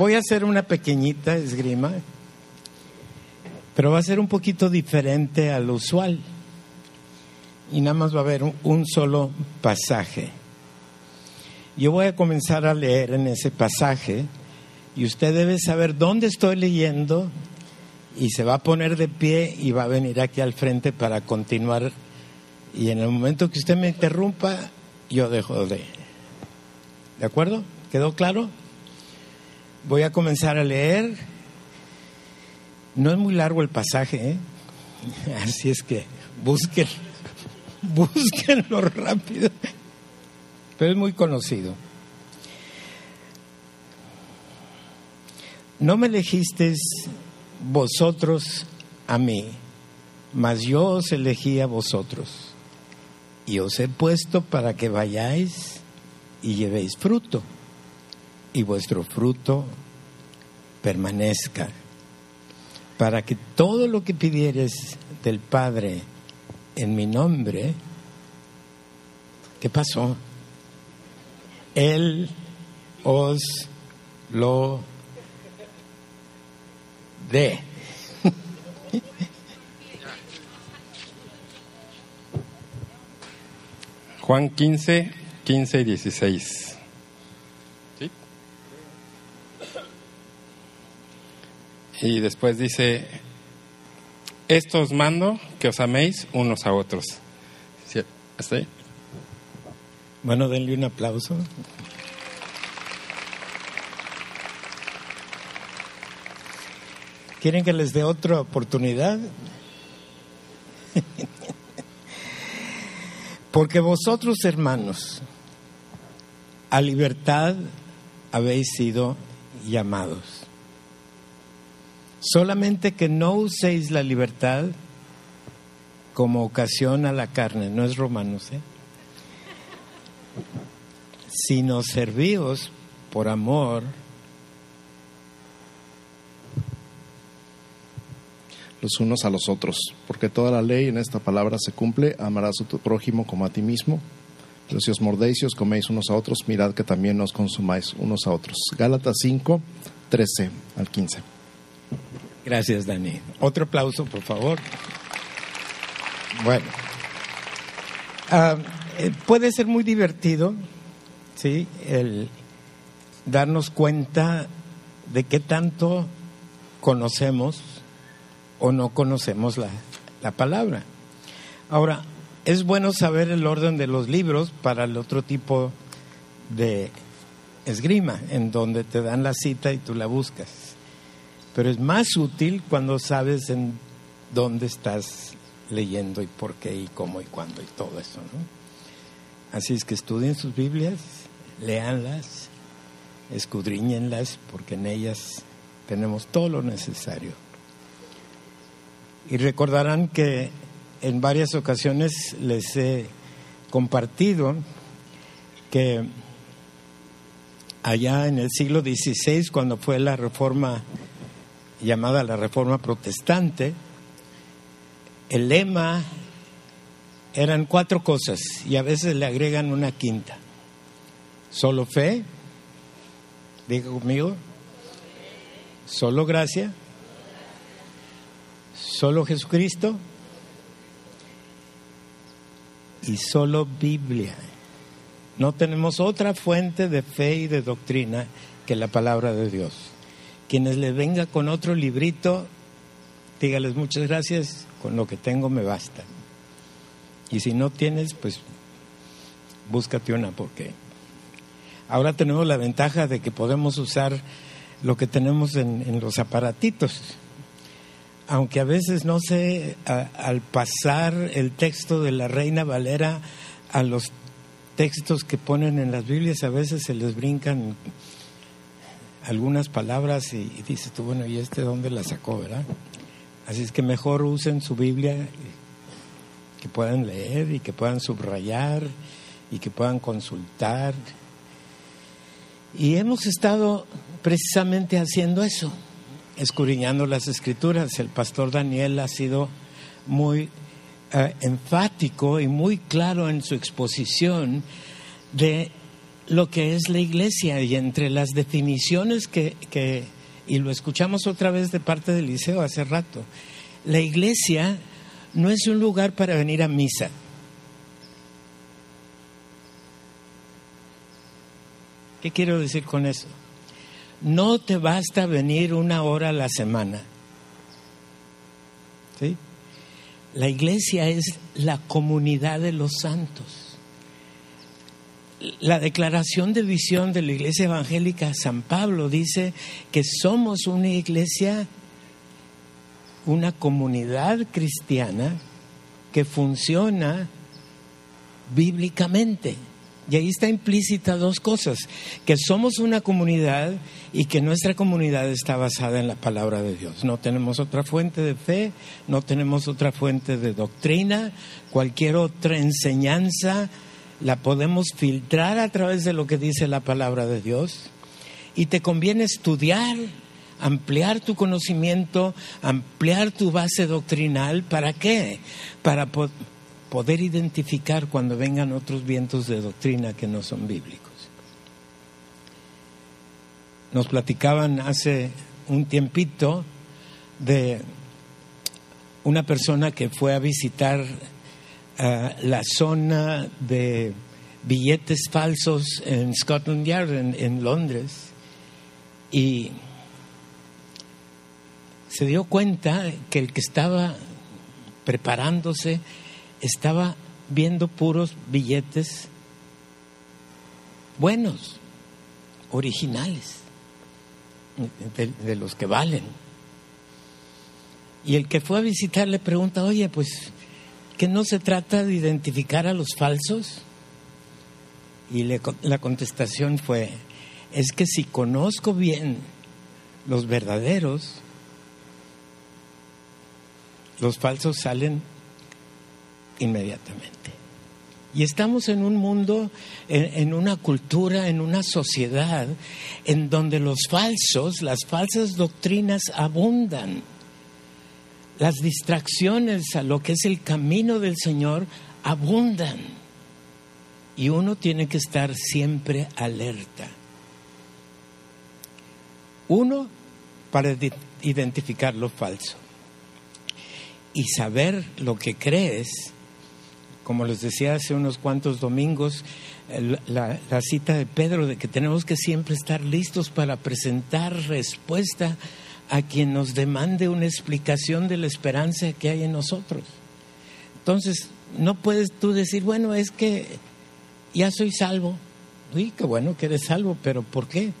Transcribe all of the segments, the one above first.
voy a hacer una pequeñita esgrima, pero va a ser un poquito diferente al usual. Y nada más va a haber un, solo pasaje. Yo voy a comenzar a leer en ese pasaje y usted debe saber dónde estoy leyendo y se va a poner de pie y va a venir aquí al frente para continuar. Y en el momento que usted me interrumpa, yo dejo de... ¿De acuerdo? ¿Quedó claro? Voy a comenzar a leer. No es muy largo el pasaje, ¿eh? Así es que busquen, búsquenlo rápido. Pero es muy conocido. No me elegisteis vosotros a mí, mas yo os elegí a vosotros y os he puesto para que vayáis y llevéis fruto y vuestro fruto permanezca, para que todo lo que pidieres del Padre en mi nombre, ¿qué pasó? Él os lo dé. Juan 15, 15 y 16. Y después dice, esto os mando que os améis unos a otros. Bueno, denle un aplauso. ¿Quieren que les dé otra oportunidad? Porque vosotros, hermanos, a libertad habéis sido llamados. Solamente que no uséis la libertad como ocasión a la carne, no es romanos, ¿eh? sino servíos por amor los unos a los otros, porque toda la ley en esta palabra se cumple, amarás a tu prójimo como a ti mismo. Pero si os mordéis y os coméis unos a otros, mirad que también nos consumáis unos a otros. Gálatas 5, 13 al 15. Gracias, Dani. Otro aplauso, por favor. Bueno, ah, eh, puede ser muy divertido, ¿sí? El darnos cuenta de qué tanto conocemos o no conocemos la, la palabra. Ahora, es bueno saber el orden de los libros para el otro tipo de esgrima, en donde te dan la cita y tú la buscas. Pero es más útil cuando sabes en dónde estás leyendo y por qué y cómo y cuándo y todo eso, ¿no? Así es que estudien sus Biblias, léanlas, escudriñenlas, porque en ellas tenemos todo lo necesario. Y recordarán que en varias ocasiones les he compartido que allá en el siglo XVI, cuando fue la reforma llamada la reforma protestante, el lema eran cuatro cosas y a veces le agregan una quinta. Solo fe, diga conmigo, solo gracia, solo Jesucristo y solo Biblia. No tenemos otra fuente de fe y de doctrina que la palabra de Dios. Quienes le venga con otro librito, dígales muchas gracias, con lo que tengo me basta. Y si no tienes, pues búscate una, porque ahora tenemos la ventaja de que podemos usar lo que tenemos en, los aparatitos. Aunque a veces, no sé, al pasar el texto de la Reina Valera a los textos que ponen en las Biblias, a veces se les brincan algunas palabras y, y dices tú, bueno, ¿y este dónde la sacó, verdad? Así es que mejor usen su Biblia, que puedan leer y que puedan subrayar y que puedan consultar. Y hemos estado precisamente haciendo eso, escudriñando las escrituras. El pastor Daniel ha sido muy eh, enfático y muy claro en su exposición de lo que es la iglesia y entre las definiciones que, que, y lo escuchamos otra vez de parte del liceo hace rato, la iglesia no es un lugar para venir a misa. ¿Qué quiero decir con eso? No te basta venir una hora a la semana. ¿Sí? La iglesia es la comunidad de los santos. La declaración de visión de la iglesia evangélica San Pablo dice que somos una iglesia, una comunidad cristiana que funciona bíblicamente. Y ahí está implícita dos cosas, que somos una comunidad y que nuestra comunidad está basada en la palabra de Dios. No tenemos otra fuente de fe, no tenemos otra fuente de doctrina, cualquier otra enseñanza la podemos filtrar a través de lo que dice la palabra de Dios. Y te conviene estudiar, ampliar tu conocimiento, ampliar tu base doctrinal. ¿Para qué? Para poder identificar cuando vengan otros vientos de doctrina que no son bíblicos. Nos platicaban hace un tiempito de una persona que fue a visitar uh, la zona de billetes falsos en Scotland Yard, en, en Londres, y se dio cuenta que el que estaba preparándose estaba viendo puros billetes buenos, originales, de, de, los que valen. Y el que fue a visitar le pregunta, oye, pues, ¿que no se trata de identificar a los falsos? Y le, la contestación fue, es que si conozco bien los verdaderos, los falsos salen inmediatamente. Y estamos en un mundo, en, en, una cultura, en una sociedad en donde los falsos, las falsas doctrinas abundan. Las distracciones a lo que es el camino del Señor abundan. Y uno tiene que estar siempre alerta. Uno, para identificar lo falso. Y saber lo que crees como les decía hace unos cuantos domingos, la, la, cita de Pedro de que tenemos que siempre estar listos para presentar respuesta a quien nos demande una explicación de la esperanza que hay en nosotros. Entonces, no puedes tú decir, bueno, es que ya soy salvo. Uy, qué bueno que eres salvo, pero ¿por qué?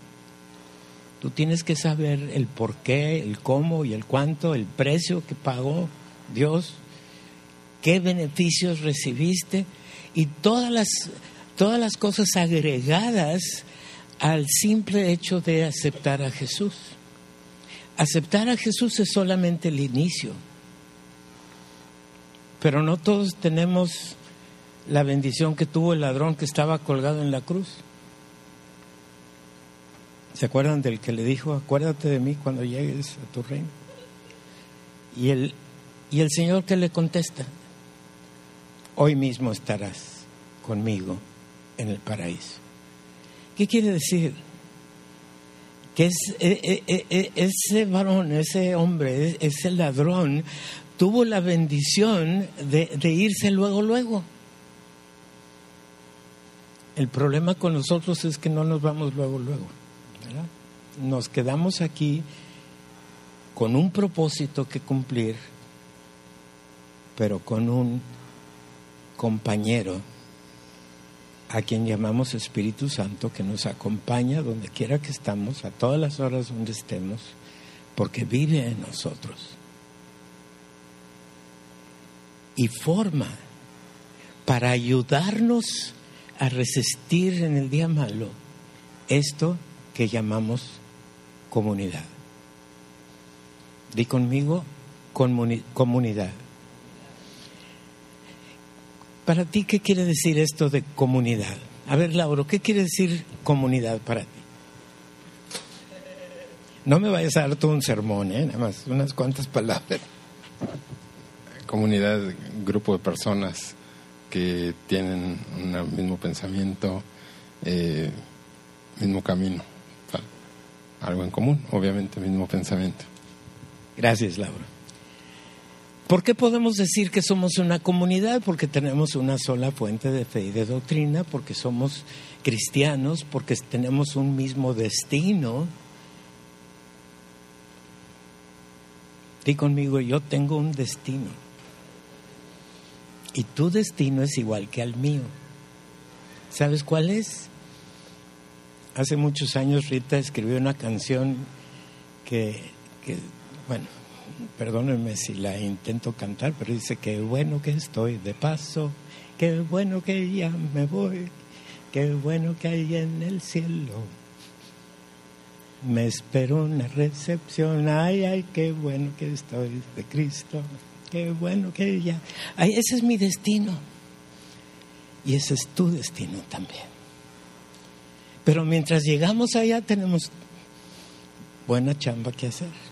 Tú tienes que saber el por qué, el cómo y el cuánto, el precio que pagó Dios qué beneficios recibiste y todas las, todas las cosas agregadas al simple hecho de aceptar a Jesús. Aceptar a Jesús es solamente el inicio, pero no todos tenemos la bendición que tuvo el ladrón que estaba colgado en la cruz. ¿Se acuerdan del que le dijo, acuérdate de mí cuando llegues a tu reino? Y el, y el Señor que le contesta, hoy mismo estarás conmigo en el paraíso. ¿Qué quiere decir? Es, e, e, e, ese varón, ese hombre, ese ladrón, tuvo la bendición de, irse luego, luego. El problema con nosotros es que no nos vamos luego, luego. Nos quedamos aquí con un propósito que cumplir, pero con un compañero a quien llamamos Espíritu Santo, que nos acompaña donde quiera que estamos, a todas las horas donde estemos, porque vive en nosotros. Y forma para ayudarnos a resistir en el día malo esto que llamamos comunidad. Di conmigo, comuni comunidad. Para ti, ¿qué quiere decir esto de comunidad? A ver, Lauro, ¿qué quiere decir comunidad para ti? No me vayas a dar todo un sermón, ¿eh? nada más unas cuantas palabras. Comunidad, grupo de personas que tienen un mismo pensamiento eh, mismo camino, algo en común, obviamente, mismo pensamiento. Gracias, Laura. ¿Por qué podemos decir que somos una comunidad? Porque tenemos una sola fuente de fe y de doctrina, porque somos cristianos, porque tenemos un mismo destino. Di conmigo, yo tengo un destino. Y tu destino es igual que al mío. ¿Sabes cuál es? Hace muchos años Rita escribió una canción que, que bueno, perdónenme si la intento cantar, pero dice, qué bueno que estoy de paso, qué bueno que ya me voy, qué bueno que hay en el cielo. Me espero una recepción, ay, ay, qué bueno que estoy de Cristo, qué bueno que ya... Ay, ese es mi destino. Y ese es tu destino también. Pero mientras llegamos allá tenemos buena chamba que hacer.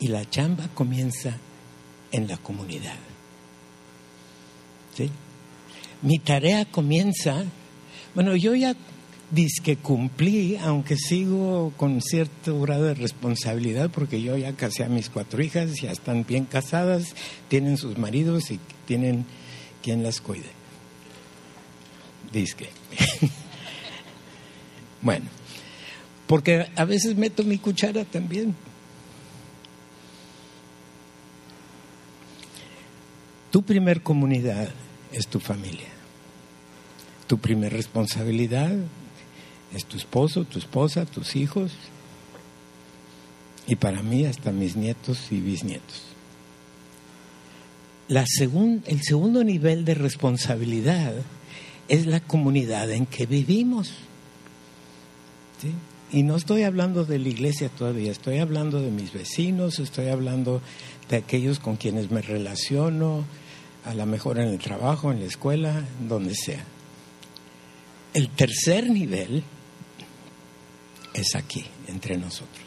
Y la chamba comienza en la comunidad. ¿Sí? Mi tarea comienza, bueno, yo ya que cumplí, aunque sigo con cierto grado de responsabilidad, porque yo ya casé a mis cuatro hijas, ya están bien casadas, tienen sus maridos y tienen quien las cuide. Disque. bueno, porque a veces meto mi cuchara también. Tu primer comunidad es tu familia. Tu primer responsabilidad es tu esposo, tu esposa, tus hijos y para mí hasta mis nietos y bisnietos. La el segundo nivel de responsabilidad es la comunidad en que vivimos. Y no estoy hablando de la iglesia todavía, estoy hablando de mis vecinos, estoy hablando de aquellos con quienes me relaciono, a lo mejor en el trabajo, en la escuela, donde sea. El tercer nivel es aquí, entre nosotros.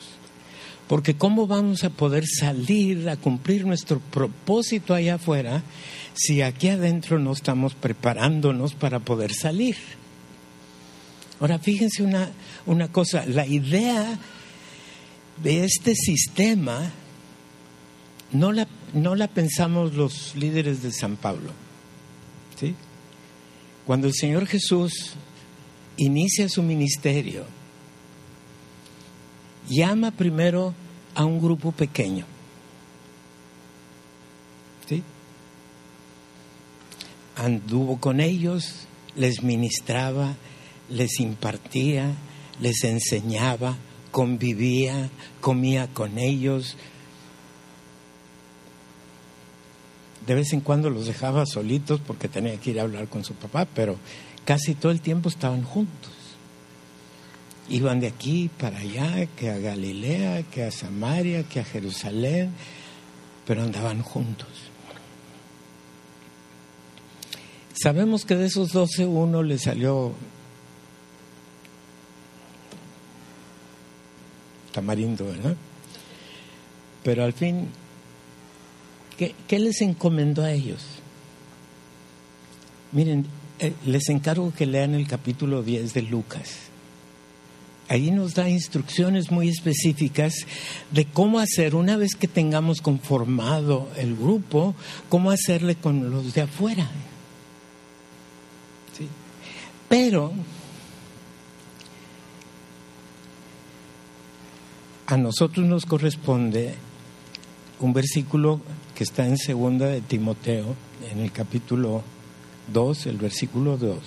Porque ¿cómo vamos a poder salir a cumplir nuestro propósito allá afuera si aquí adentro no estamos preparándonos para poder salir? Ahora, fíjense una, una cosa, la idea de este sistema no la, no la pensamos los líderes de San Pablo. ¿sí? Cuando el Señor Jesús inicia su ministerio, llama primero a un grupo pequeño. ¿Sí? Anduvo con ellos, les ministraba, les impartía, les enseñaba, convivía, comía con ellos. De vez en cuando los dejaba solitos porque tenía que ir a hablar con su papá, pero casi todo el tiempo estaban juntos. Iban de aquí para allá, que a Galilea, que a Samaria, que a Jerusalén, pero andaban juntos. Sabemos que de esos doce uno le salió tamarindo, ¿verdad? Pero al fin, ¿qué, les encomendó a ellos? Miren, eh, les encargo que lean el capítulo 10 de Lucas. Ahí nos da instrucciones muy específicas de cómo hacer, una vez que tengamos conformado el grupo, cómo hacerle con los de afuera. Pero a nosotros nos corresponde un versículo que está en segunda de Timoteo, en el capítulo 2, el versículo 2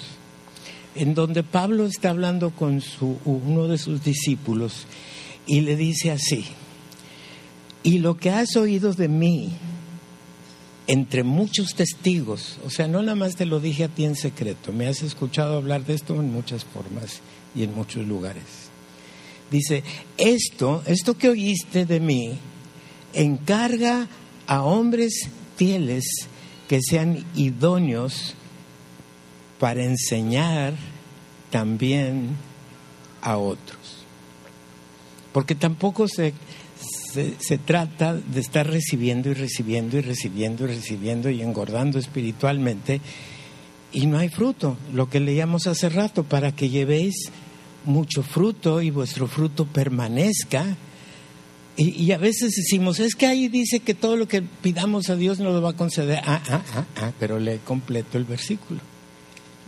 en donde Pablo está hablando con su, uno de sus discípulos y le dice así, y lo que has oído de mí entre muchos testigos, o sea, no nada más te lo dije a ti en secreto, me has escuchado hablar de esto en muchas formas y en muchos lugares. Dice, esto, esto que oíste de mí, encarga a hombres fieles que sean idóneos para enseñar también a otros. Porque tampoco se, se, trata de estar recibiendo y recibiendo y recibiendo y recibiendo y engordando espiritualmente y no hay fruto, lo que leíamos hace rato, para que llevéis mucho fruto y vuestro fruto permanezca. Y, a veces decimos, es que ahí dice que todo lo que pidamos a Dios nos lo va a conceder. Ah, ah, ah, ah, pero lee completo el versículo.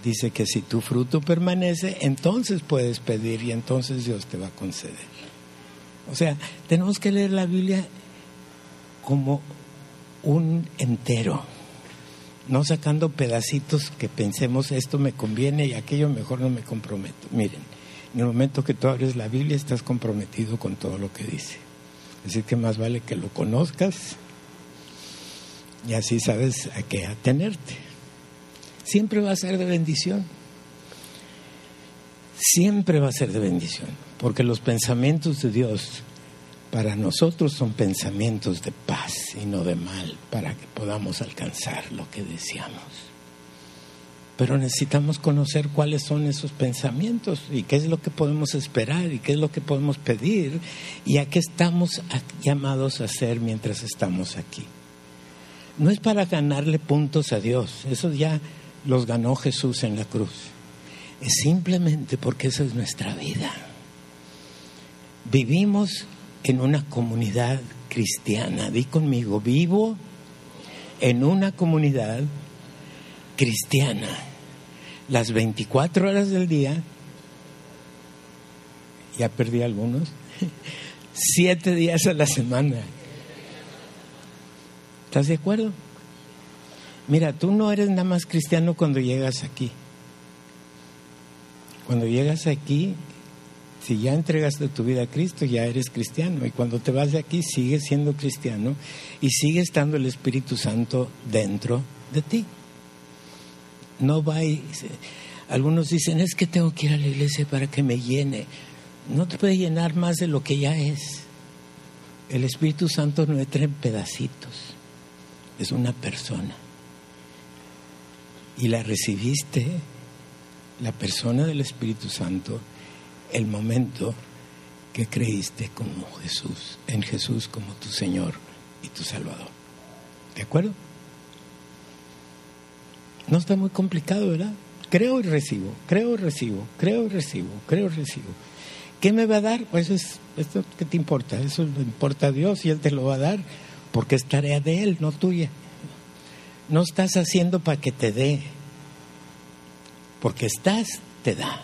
Dice que si tu fruto permanece, entonces puedes pedir y entonces Dios te va a conceder. O sea, tenemos que leer la Biblia como un entero, no sacando pedacitos que pensemos esto me conviene y aquello mejor no me comprometo. Miren, en el momento que tú abres la Biblia estás comprometido con todo lo que dice. Así que más vale que lo conozcas y así sabes a qué atenerte. Siempre va a ser de bendición. Siempre va a ser de bendición, porque los pensamientos de Dios para nosotros son pensamientos de paz y no de mal, para que podamos alcanzar lo que deseamos. Pero necesitamos conocer cuáles son esos pensamientos y qué es lo que podemos esperar y qué es lo que podemos pedir y a qué estamos llamados a hacer mientras estamos aquí. No es para ganarle puntos a Dios, eso ya los ganó Jesús en la cruz. Es simplemente porque esa es nuestra vida. Vivimos en una comunidad cristiana. Di conmigo, vivo en una comunidad cristiana. Las 24 horas del día, ya perdí algunos, siete días a la semana. ¿Estás de acuerdo? Mira, tú no eres nada más cristiano cuando llegas aquí. Cuando llegas aquí, si ya entregaste tu vida a Cristo, ya eres cristiano. Y cuando te vas de aquí, sigues siendo cristiano y sigue estando el Espíritu Santo dentro de ti. No va y, Algunos dicen, es que tengo que ir a la iglesia para que me llene. No te puede llenar más de lo que ya es. El Espíritu Santo no entra en pedacitos. Es una persona. Y la recibiste, la persona del Espíritu Santo, el momento que creíste como Jesús, en Jesús como tu Señor y tu Salvador. ¿De acuerdo? No está muy complicado, ¿verdad? Creo y recibo, creo y recibo, creo y recibo, creo y recibo. ¿Qué me va a dar? Pues es, esto ¿qué te importa? Eso le importa a Dios y Él te lo va a dar porque es tarea de Él, no tuya. No estás haciendo para que te dé, porque estás, te da.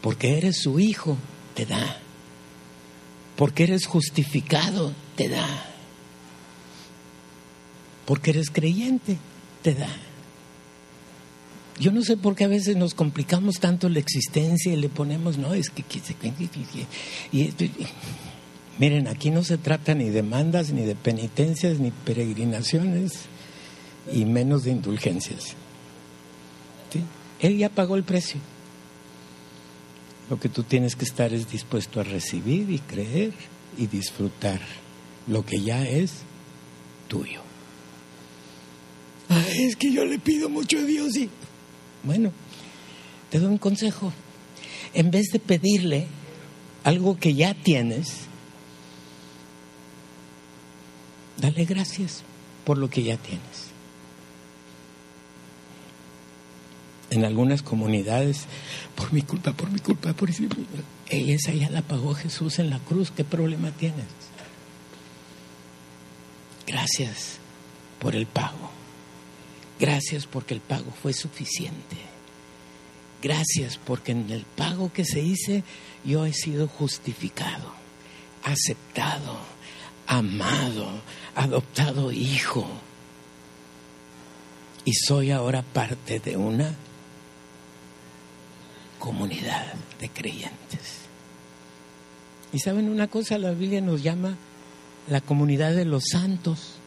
Porque eres su hijo, te da. Porque eres justificado, te da. Porque eres creyente, te da. Yo no sé por qué a veces nos complicamos tanto la existencia y le ponemos, no, es que... Y, miren, aquí no se trata ni de mandas, ni de penitencias, ni peregrinaciones, y menos de indulgencias. Él ya pagó el precio. Lo que tú tienes que estar es dispuesto a recibir y creer y disfrutar lo que ya es tuyo. es que yo le pido mucho a Dios y... Bueno, te doy un consejo. En vez de pedirle algo que ya tienes, dale gracias por lo que ya tienes. en algunas comunidades, por mi culpa, por mi culpa, por mi Esa ya la pagó Jesús en la cruz, ¿qué problema tienes? Gracias por el pago. Gracias porque el pago fue suficiente. Gracias porque en el pago que se hice yo he sido justificado, aceptado, amado, adoptado hijo. Y soy ahora parte de una comunidad de creyentes. Y saben una cosa, la Biblia nos llama la comunidad de los santos.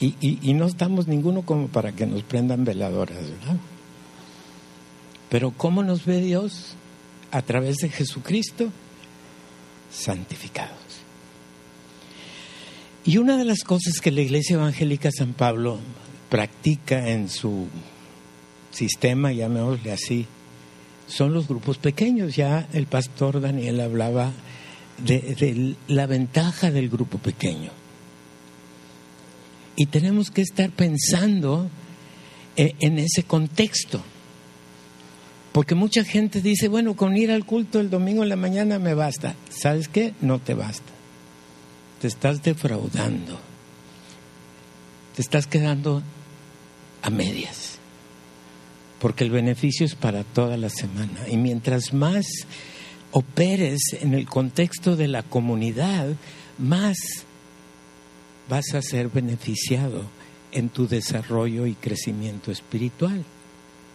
Y, no estamos ninguno como para que nos prendan veladoras, ¿verdad? Pero ¿cómo nos ve Dios? A través de Jesucristo, santificados. Y una de las cosas que la Iglesia Evangélica San Pablo practica en su sistema, llamémosle así, son los grupos pequeños. Ya el pastor Daniel hablaba de, la ventaja del grupo pequeño. Y tenemos que estar pensando eh, en ese contexto. Porque mucha gente dice, bueno, con ir al culto el domingo en la mañana me basta. ¿Sabes qué? No te basta. Te estás defraudando. Te estás quedando a medias. Porque el beneficio es para toda la semana. Y mientras más operes en el contexto de la comunidad, más vas a ser beneficiado en tu desarrollo y crecimiento espiritual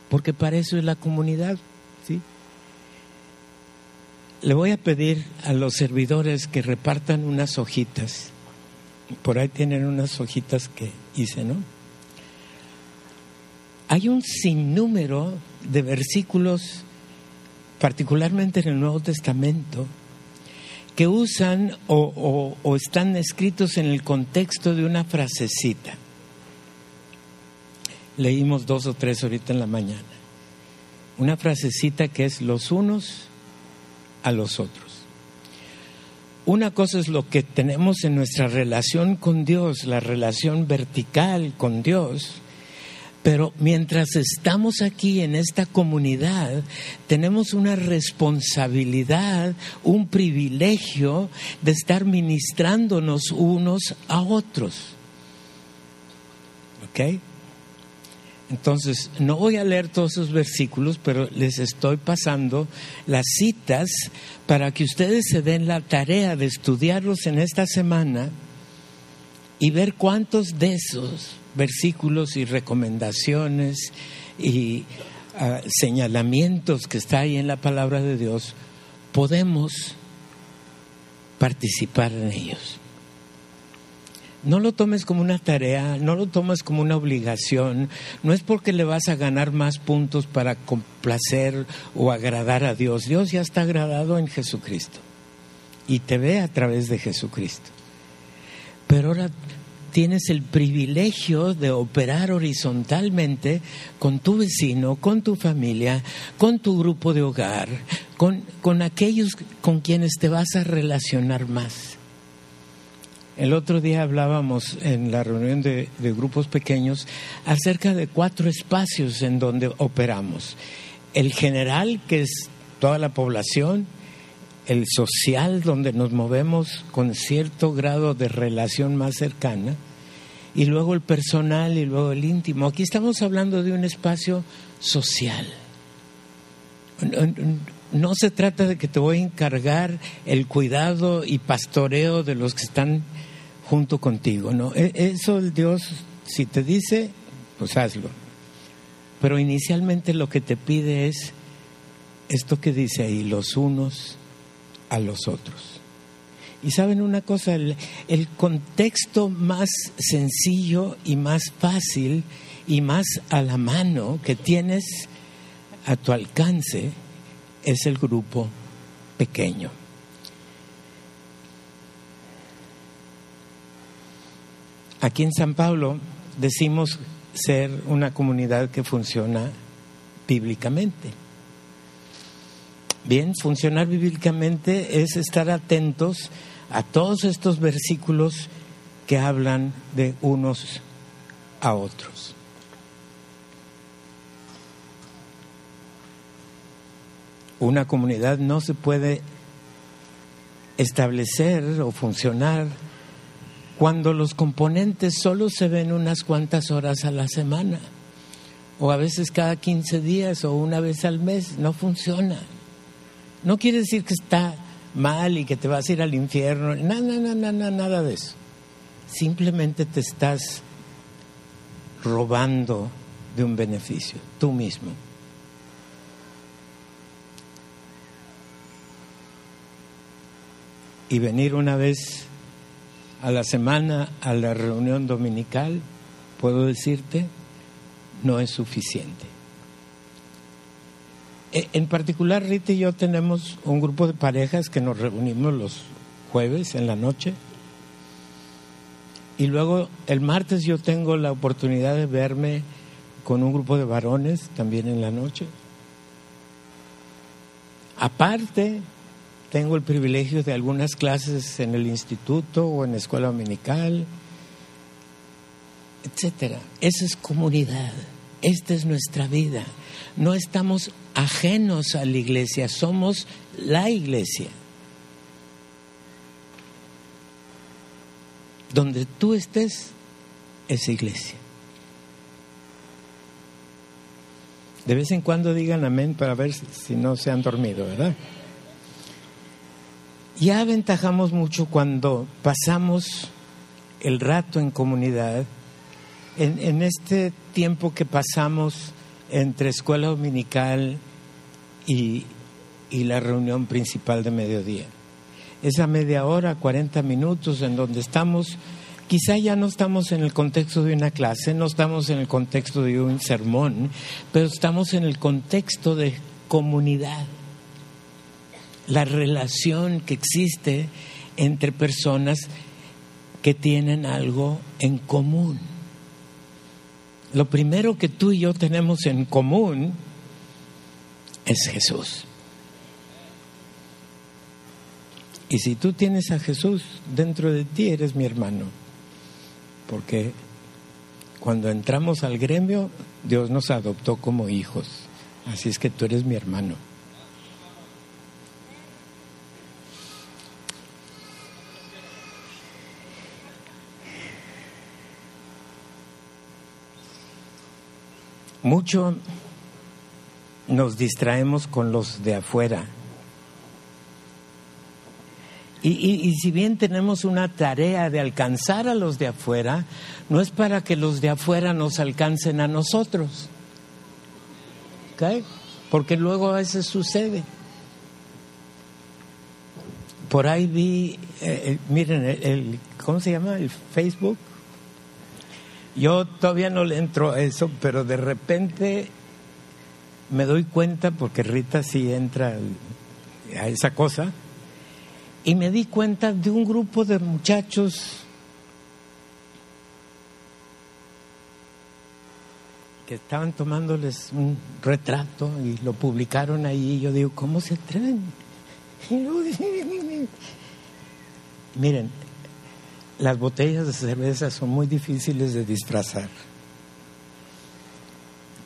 porque para eso es la comunidad, ¿sí? Le voy a pedir a los servidores que repartan unas hojitas. Por ahí tienen unas hojitas que hice, ¿no? Hay un sinnúmero de versículos, particularmente en el Nuevo Testamento, que usan o, o están escritos en el contexto de una frasecita. Leímos dos o tres ahorita en la mañana. Una frasecita que es los unos a los otros. Una cosa es lo que tenemos en nuestra relación con Dios, la relación vertical con Dios, pero mientras estamos aquí en esta comunidad, tenemos una responsabilidad, un privilegio de estar ministrándonos unos a otros. ¿Ok? Entonces, no voy a leer todos esos versículos, pero les estoy pasando las citas para que ustedes se den la tarea de estudiarlos en esta semana y ver cuántos de esos versículos y recomendaciones y ah, señalamientos que está ahí en la palabra de Dios podemos participar en ellos. No lo tomes como una tarea, no lo tomes como una obligación, no es porque le vas a ganar más puntos para complacer o agradar a Dios. Dios ya está agradado en Jesucristo y te ve a través de Jesucristo. Pero ahora tienes el privilegio de operar horizontalmente con tu vecino, con tu familia, con tu grupo de hogar, con, con aquellos con quienes te vas a relacionar más. El otro día hablábamos en la reunión de, grupos pequeños acerca de cuatro espacios en donde operamos. El general, que es toda la población, el social, donde nos movemos con cierto grado de relación más cercana, y luego el personal y luego el íntimo. Aquí estamos hablando de un espacio social. No se trata de que te voy a encargar el cuidado y pastoreo de los que están junto contigo, ¿no? E, eso el Dios, si te dice, pues hazlo. Pero inicialmente lo que te pide es esto que dice ahí, los unos a los otros. Y saben una cosa, el, el, contexto más sencillo y más fácil y más a la mano que tienes a tu alcance es el grupo pequeño. Aquí en San Pablo decimos ser una comunidad que funciona bíblicamente. Bien, funcionar bíblicamente es estar atentos a todos estos versículos que hablan de unos a otros. Una comunidad no se puede establecer o funcionar cuando los componentes solo se ven unas cuantas horas a la semana, o a veces cada 15 días o una vez al mes, no funciona. No quiere decir que está mal y que te vas a ir al infierno, nada, nada, nada, nada de eso. Simplemente te estás robando de un beneficio, tú mismo. Y venir una vez a la semana a la reunión dominical, puedo decirte, no es suficiente. E, en particular, Rita y yo tenemos un grupo de parejas que nos reunimos los jueves en la noche. Y luego el martes yo tengo la oportunidad de verme con un grupo de varones también en la noche. Aparte, tengo el privilegio de algunas clases en el instituto o en la escuela dominical. etcétera. Esa es comunidad. Esta es nuestra vida. No estamos ajenos a la iglesia, somos la iglesia. Donde tú estés es iglesia. De vez en cuando digan amén para ver si no se han dormido, ¿verdad? Ya aventajamos mucho cuando pasamos el rato en comunidad, en, este tiempo que pasamos entre escuela dominical y, y la reunión principal de mediodía. Esa media hora, 40 minutos en donde estamos, quizá ya no estamos en el contexto de una clase, no estamos en el contexto de un sermón, pero estamos en el contexto de comunidad. La relación que existe entre personas que tienen algo en común. Lo primero que tú y yo tenemos en común es Jesús. Y si tú tienes a Jesús dentro de ti, eres mi hermano. Porque cuando entramos al gremio, Dios nos adoptó como hijos. Así es que tú eres mi hermano. Mucho nos distraemos con los de afuera. Y, y, y, si bien tenemos una tarea de alcanzar a los de afuera, no es para que los de afuera nos alcancen a nosotros. ¿Okay? Porque luego a veces sucede. Por ahí vi, eh, miren, el, el, ¿cómo se llama? El Facebook. Yo todavía no le entro a eso, pero de repente me doy cuenta, porque Rita sí entra a esa cosa, y me di cuenta de un grupo de muchachos que estaban tomándoles un retrato y lo publicaron ahí. Y yo digo, ¿cómo se atreven? Miren, las botellas de cerveza son muy difíciles de disfrazar.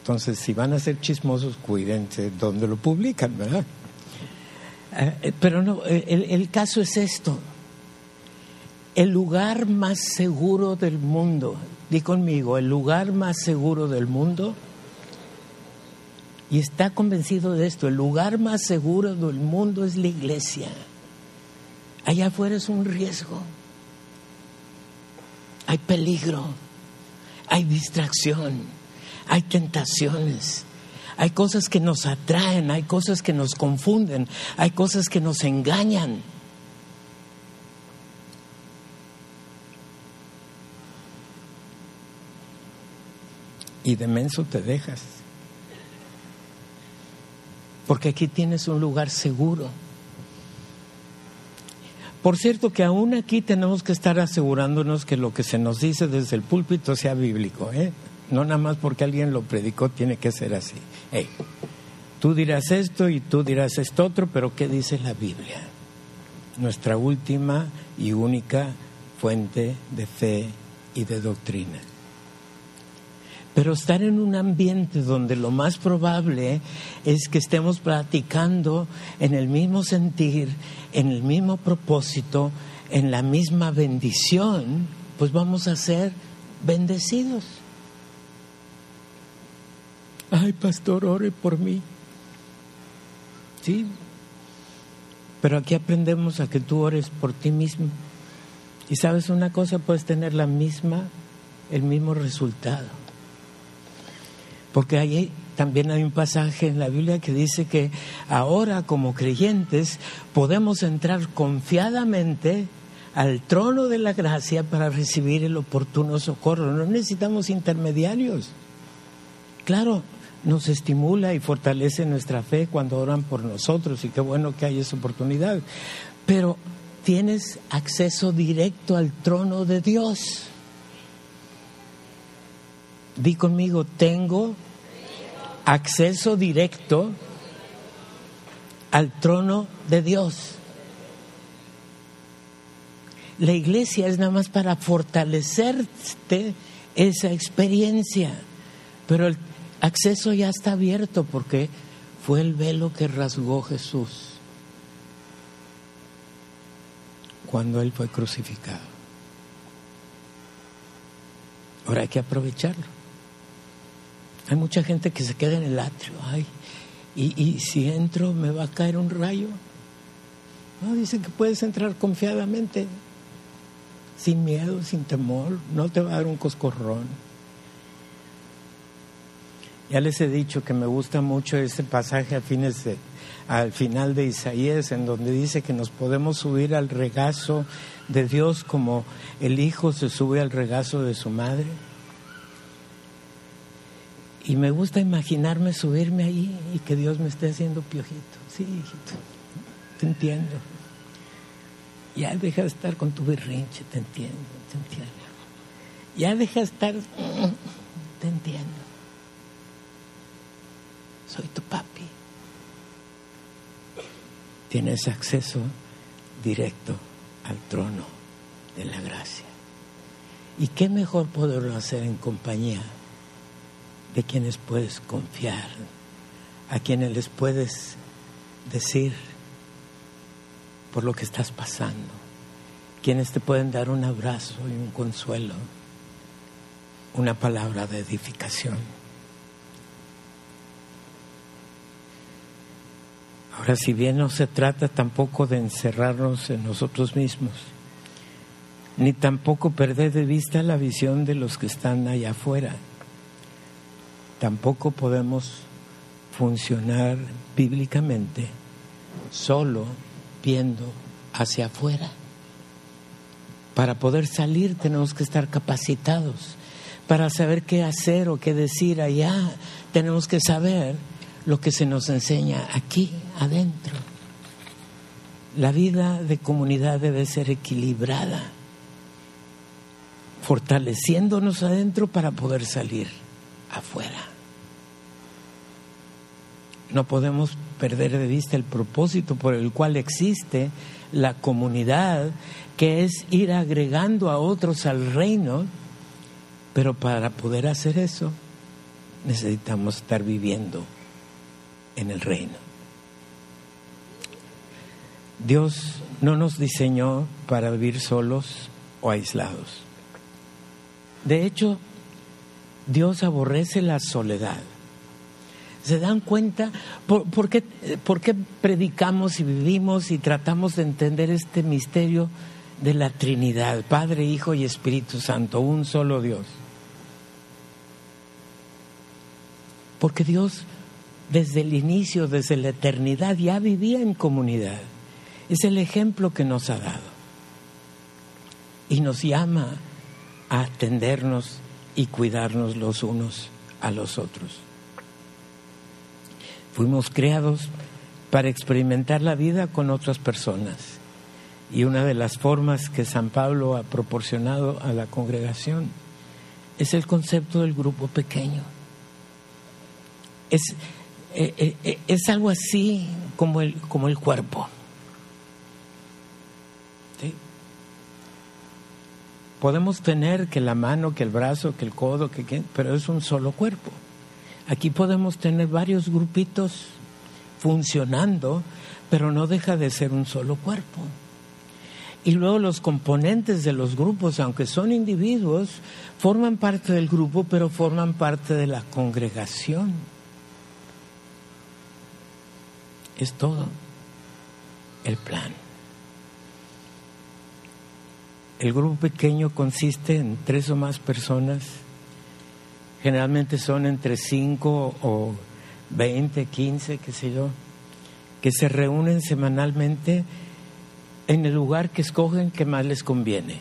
Entonces, si van a ser chismosos, cuídense donde lo publican, ¿verdad? Eh, pero no, el, el caso es esto. El lugar más seguro del mundo, di conmigo, el lugar más seguro del mundo, y está convencido de esto, el lugar más seguro del mundo es la iglesia. Allá afuera es un riesgo, hay peligro, hay distracción, hay tentaciones. Hay cosas que nos atraen, hay cosas que nos confunden, hay cosas que nos engañan. Y de menso te dejas. Porque aquí tienes un lugar seguro. Por cierto que aún aquí tenemos que estar asegurándonos que lo que se nos dice desde el púlpito sea bíblico, ¿eh? No nada más porque alguien lo predicó tiene que ser así. Hey, tú dirás esto y tú dirás esto otro, pero ¿qué dice la Biblia? Nuestra última y única fuente de fe y de doctrina. Pero estar en un ambiente donde lo más probable es que estemos platicando en el mismo sentir, en el mismo propósito, en la misma bendición, pues vamos a ser bendecidos. Ay, pastor, ore por mí. Sí, pero aquí aprendemos a que tú ores por ti mismo. Y sabes una cosa, puedes tener la misma, el mismo resultado. Porque ahí también hay un pasaje en la Biblia que dice que ahora como creyentes podemos entrar confiadamente al trono de la gracia para recibir el oportuno socorro. No necesitamos intermediarios. Claro, nos estimula y fortalece nuestra fe cuando oran por nosotros y qué bueno que hay esa oportunidad. Pero tienes acceso directo al trono de Dios. Di conmigo, tengo acceso directo al trono de Dios. La iglesia es nada más para fortalecerte esa experiencia. Pero el acceso ya está abierto porque fue el velo que rasgó Jesús cuando Él fue crucificado. Ahora hay que aprovecharlo. Hay mucha gente que se queda en el atrio. Ay, y, y si entro me va a caer un rayo. No, dicen que puedes entrar confiadamente, sin miedo, sin temor, no te va a dar un coscorrón. Ya les he dicho que me gusta mucho ese pasaje a fines de, al final de Isaías, en donde dice que nos podemos subir al regazo de Dios como el hijo se sube al regazo de su madre. Y me gusta imaginarme subirme ahí y que Dios me esté haciendo piojito. Sí, hijito, te entiendo. Ya deja de estar con tu berrinche, te entiendo, te entiendo. Ya deja de estar, te entiendo. Soy tu papi. Tienes acceso directo al trono de la gracia. ¿Y qué mejor poderlo hacer en compañía de quienes puedes confiar, a quienes les puedes decir por lo que estás pasando, quienes te pueden dar un abrazo y un consuelo, una palabra de edificación. Ahora, si bien no se trata tampoco de encerrarnos en nosotros mismos, ni tampoco perder de vista la visión de los que están allá afuera, tampoco podemos funcionar bíblicamente solo viendo hacia afuera. Para poder salir tenemos que estar capacitados. Para saber qué hacer o qué decir allá, tenemos que saber lo que se nos enseña aquí, adentro. La vida de comunidad debe ser equilibrada, fortaleciéndonos adentro para poder salir afuera. No podemos perder de vista el propósito por el cual existe la comunidad, que es ir agregando a otros al reino, pero para poder hacer eso necesitamos estar viviendo en el reino. Dios no nos diseñó para vivir solos o aislados. De hecho, Dios aborrece la soledad. ¿Se dan cuenta por, qué, por, qué, predicamos y vivimos y tratamos de entender este misterio de la Trinidad, Padre, Hijo y Espíritu Santo, un solo Dios? Porque Dios desde el inicio, desde la eternidad, ya vivía en comunidad. Es el ejemplo que nos ha dado. Y nos llama a atendernos y cuidarnos los unos a los otros. Fuimos creados para experimentar la vida con otras personas. Y una de las formas que San Pablo ha proporcionado a la congregación es el concepto del grupo pequeño. Es, eh, eh, eh, es algo así como el, como el cuerpo. Podemos tener que la mano, que el brazo, que el codo, que, pero es un solo cuerpo. Aquí podemos tener varios grupitos funcionando, pero no deja de ser un solo cuerpo. Y luego los componentes de los grupos, aunque son individuos, forman parte del grupo, pero forman parte de la congregación. Es todo el plan. El grupo pequeño consiste en tres o más personas. Generalmente son entre cinco o veinte, quince, qué sé yo, que se reúnen semanalmente en el lugar que escogen que más les conviene.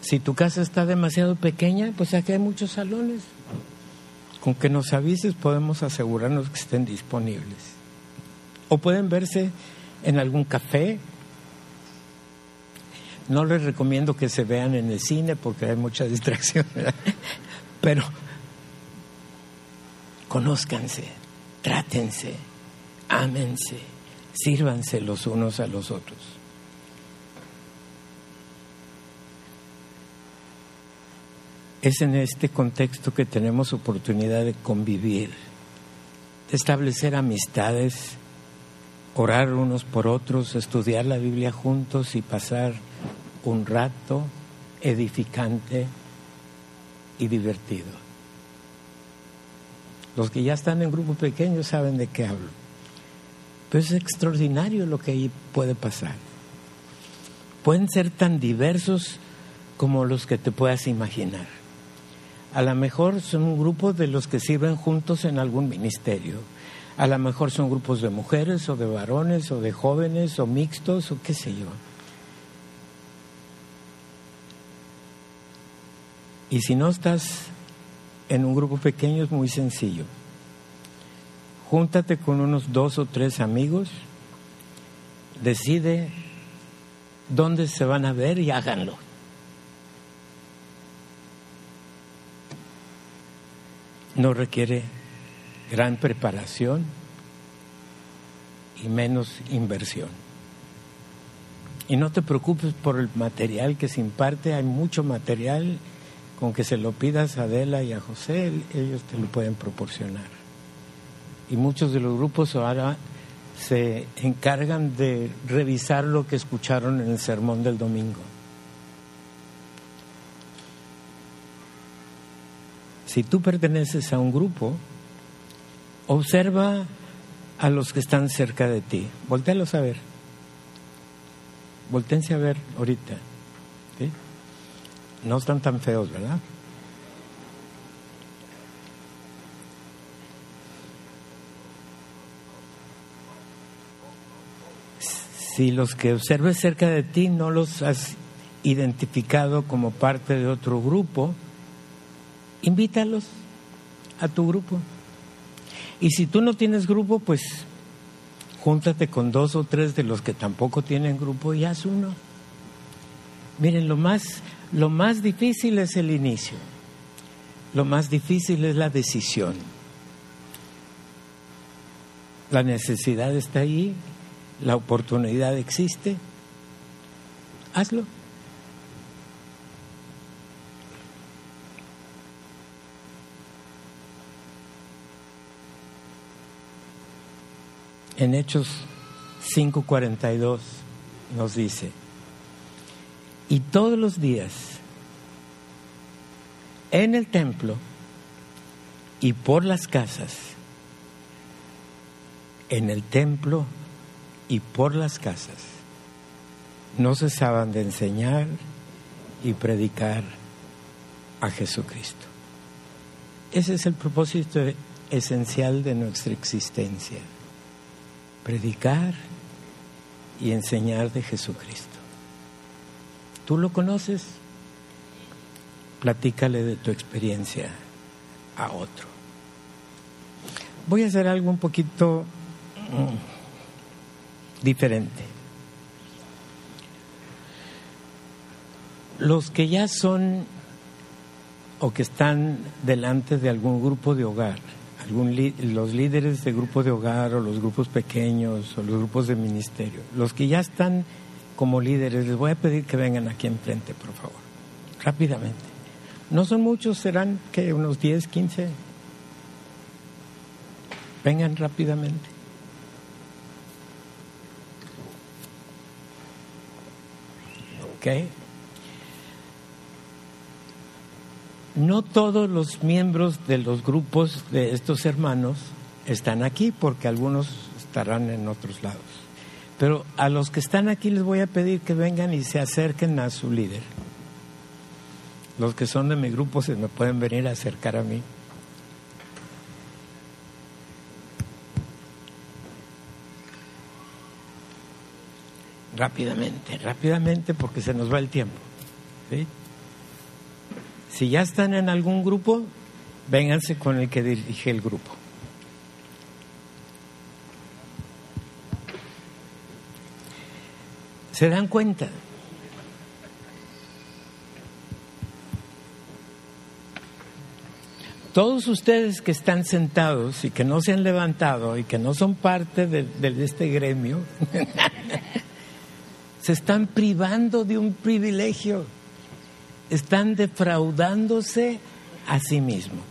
Si tu casa está demasiado pequeña, pues aquí hay muchos salones. Con que nos avises podemos asegurarnos que estén disponibles. O pueden verse en algún café. No les recomiendo que se vean en el cine porque hay mucha distracción, pero conózcanse, trátense, ámense, sírvanse los unos a los otros. es en este contexto que tenemos oportunidad de convivir, de establecer amistades, orar unos por otros, estudiar la Biblia juntos y pasar un rato edificante y divertido. Los que ya están en grupo pequeño saben de qué hablo. Pero es extraordinario lo que ahí puede pasar. Pueden ser tan diversos como los que te puedas imaginar. A lo mejor son grupos de los que sirven juntos en algún ministerio. A lo mejor son grupos de mujeres o de varones o de jóvenes o mixtos o qué sé yo. Y si no estás en un grupo pequeño es muy sencillo. Júntate con unos dos o tres amigos, decide dónde se van a ver y háganlo. No requiere gran preparación y menos inversión. Y no te preocupes por el material que se imparte, hay mucho material con que se lo pidas a Adela y a José, ellos te lo pueden proporcionar. Y muchos de los grupos ahora se encargan de revisar lo que escucharon en el sermón del domingo. Si tú perteneces a un grupo, observa a los que están cerca de ti. Voltéalos a ver. Voltéense a ver ahorita. ¿sí? No están tan feos, ¿verdad? Si los que observes cerca de ti no los has identificado como parte de otro grupo, invítalos a tu grupo. Y si tú no tienes grupo, pues júntate con dos o tres de los que tampoco tienen grupo y haz uno. Miren, lo más lo más difícil es el inicio. Lo más difícil es la decisión. La necesidad está ahí, la oportunidad existe. Hazlo. En Hechos 5:42 nos dice, y todos los días en el templo y por las casas, en el templo y por las casas, no cesaban de enseñar y predicar a Jesucristo. Ese es el propósito esencial de nuestra existencia, predicar y enseñar de Jesucristo. ¿Tú lo conoces? Platícale de tu experiencia a otro. Voy a hacer algo un poquito mm, diferente. Los que ya son o que están delante de algún grupo de hogar, algún los líderes de grupo de hogar o los grupos pequeños o los grupos de ministerio, los que ya están como líderes, les voy a pedir que vengan aquí enfrente, por favor, rápidamente. No son muchos, serán que unos 10, 15. Vengan rápidamente. ¿Ok? No todos los miembros de los grupos de estos hermanos están aquí porque algunos estarán en otros lados. Pero a los que están aquí les voy a pedir que vengan y se acerquen a su líder. Los que son de mi grupo se me pueden venir a acercar a mí. Rápidamente, rápidamente porque se nos va el tiempo. Si ya están en algún grupo, vénganse con el que dirige el grupo. ¿Se dan cuenta? Todos ustedes que están sentados y que no se han levantado y que no son parte de, este gremio, se están privando de un privilegio. están defraudándose a sí mismos.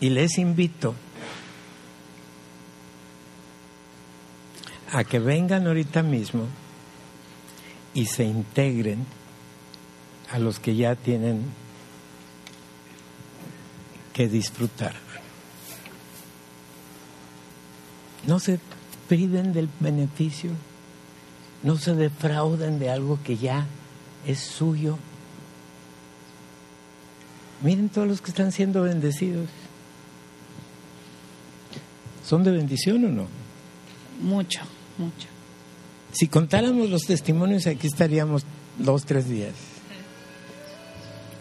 Y les invito a que vengan ahorita mismo y se integren a los que ya tienen que disfrutar. No se priven del beneficio, no se defrauden de algo que ya es suyo. Miren todos los que están siendo bendecidos. ¿Son de bendición o no? Mucho, mucho. Si contáramos los testimonios, aquí estaríamos dos, tres días.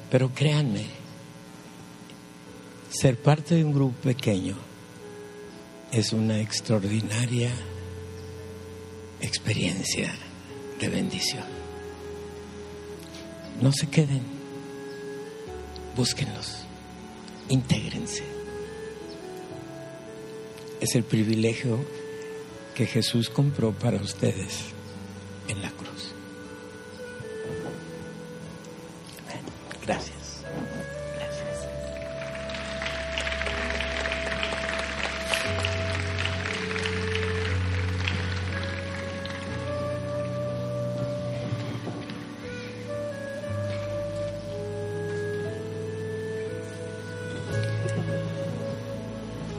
Pero créanme, ser parte de un grupo pequeño es una extraordinaria experiencia de bendición. No se queden, búsquenlos, intégrense. Es el privilegio que Jesús compró para ustedes en la cruz. Gracias.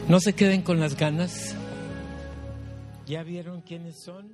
No se queden con las ganas. ¿Ya vieron quiénes son?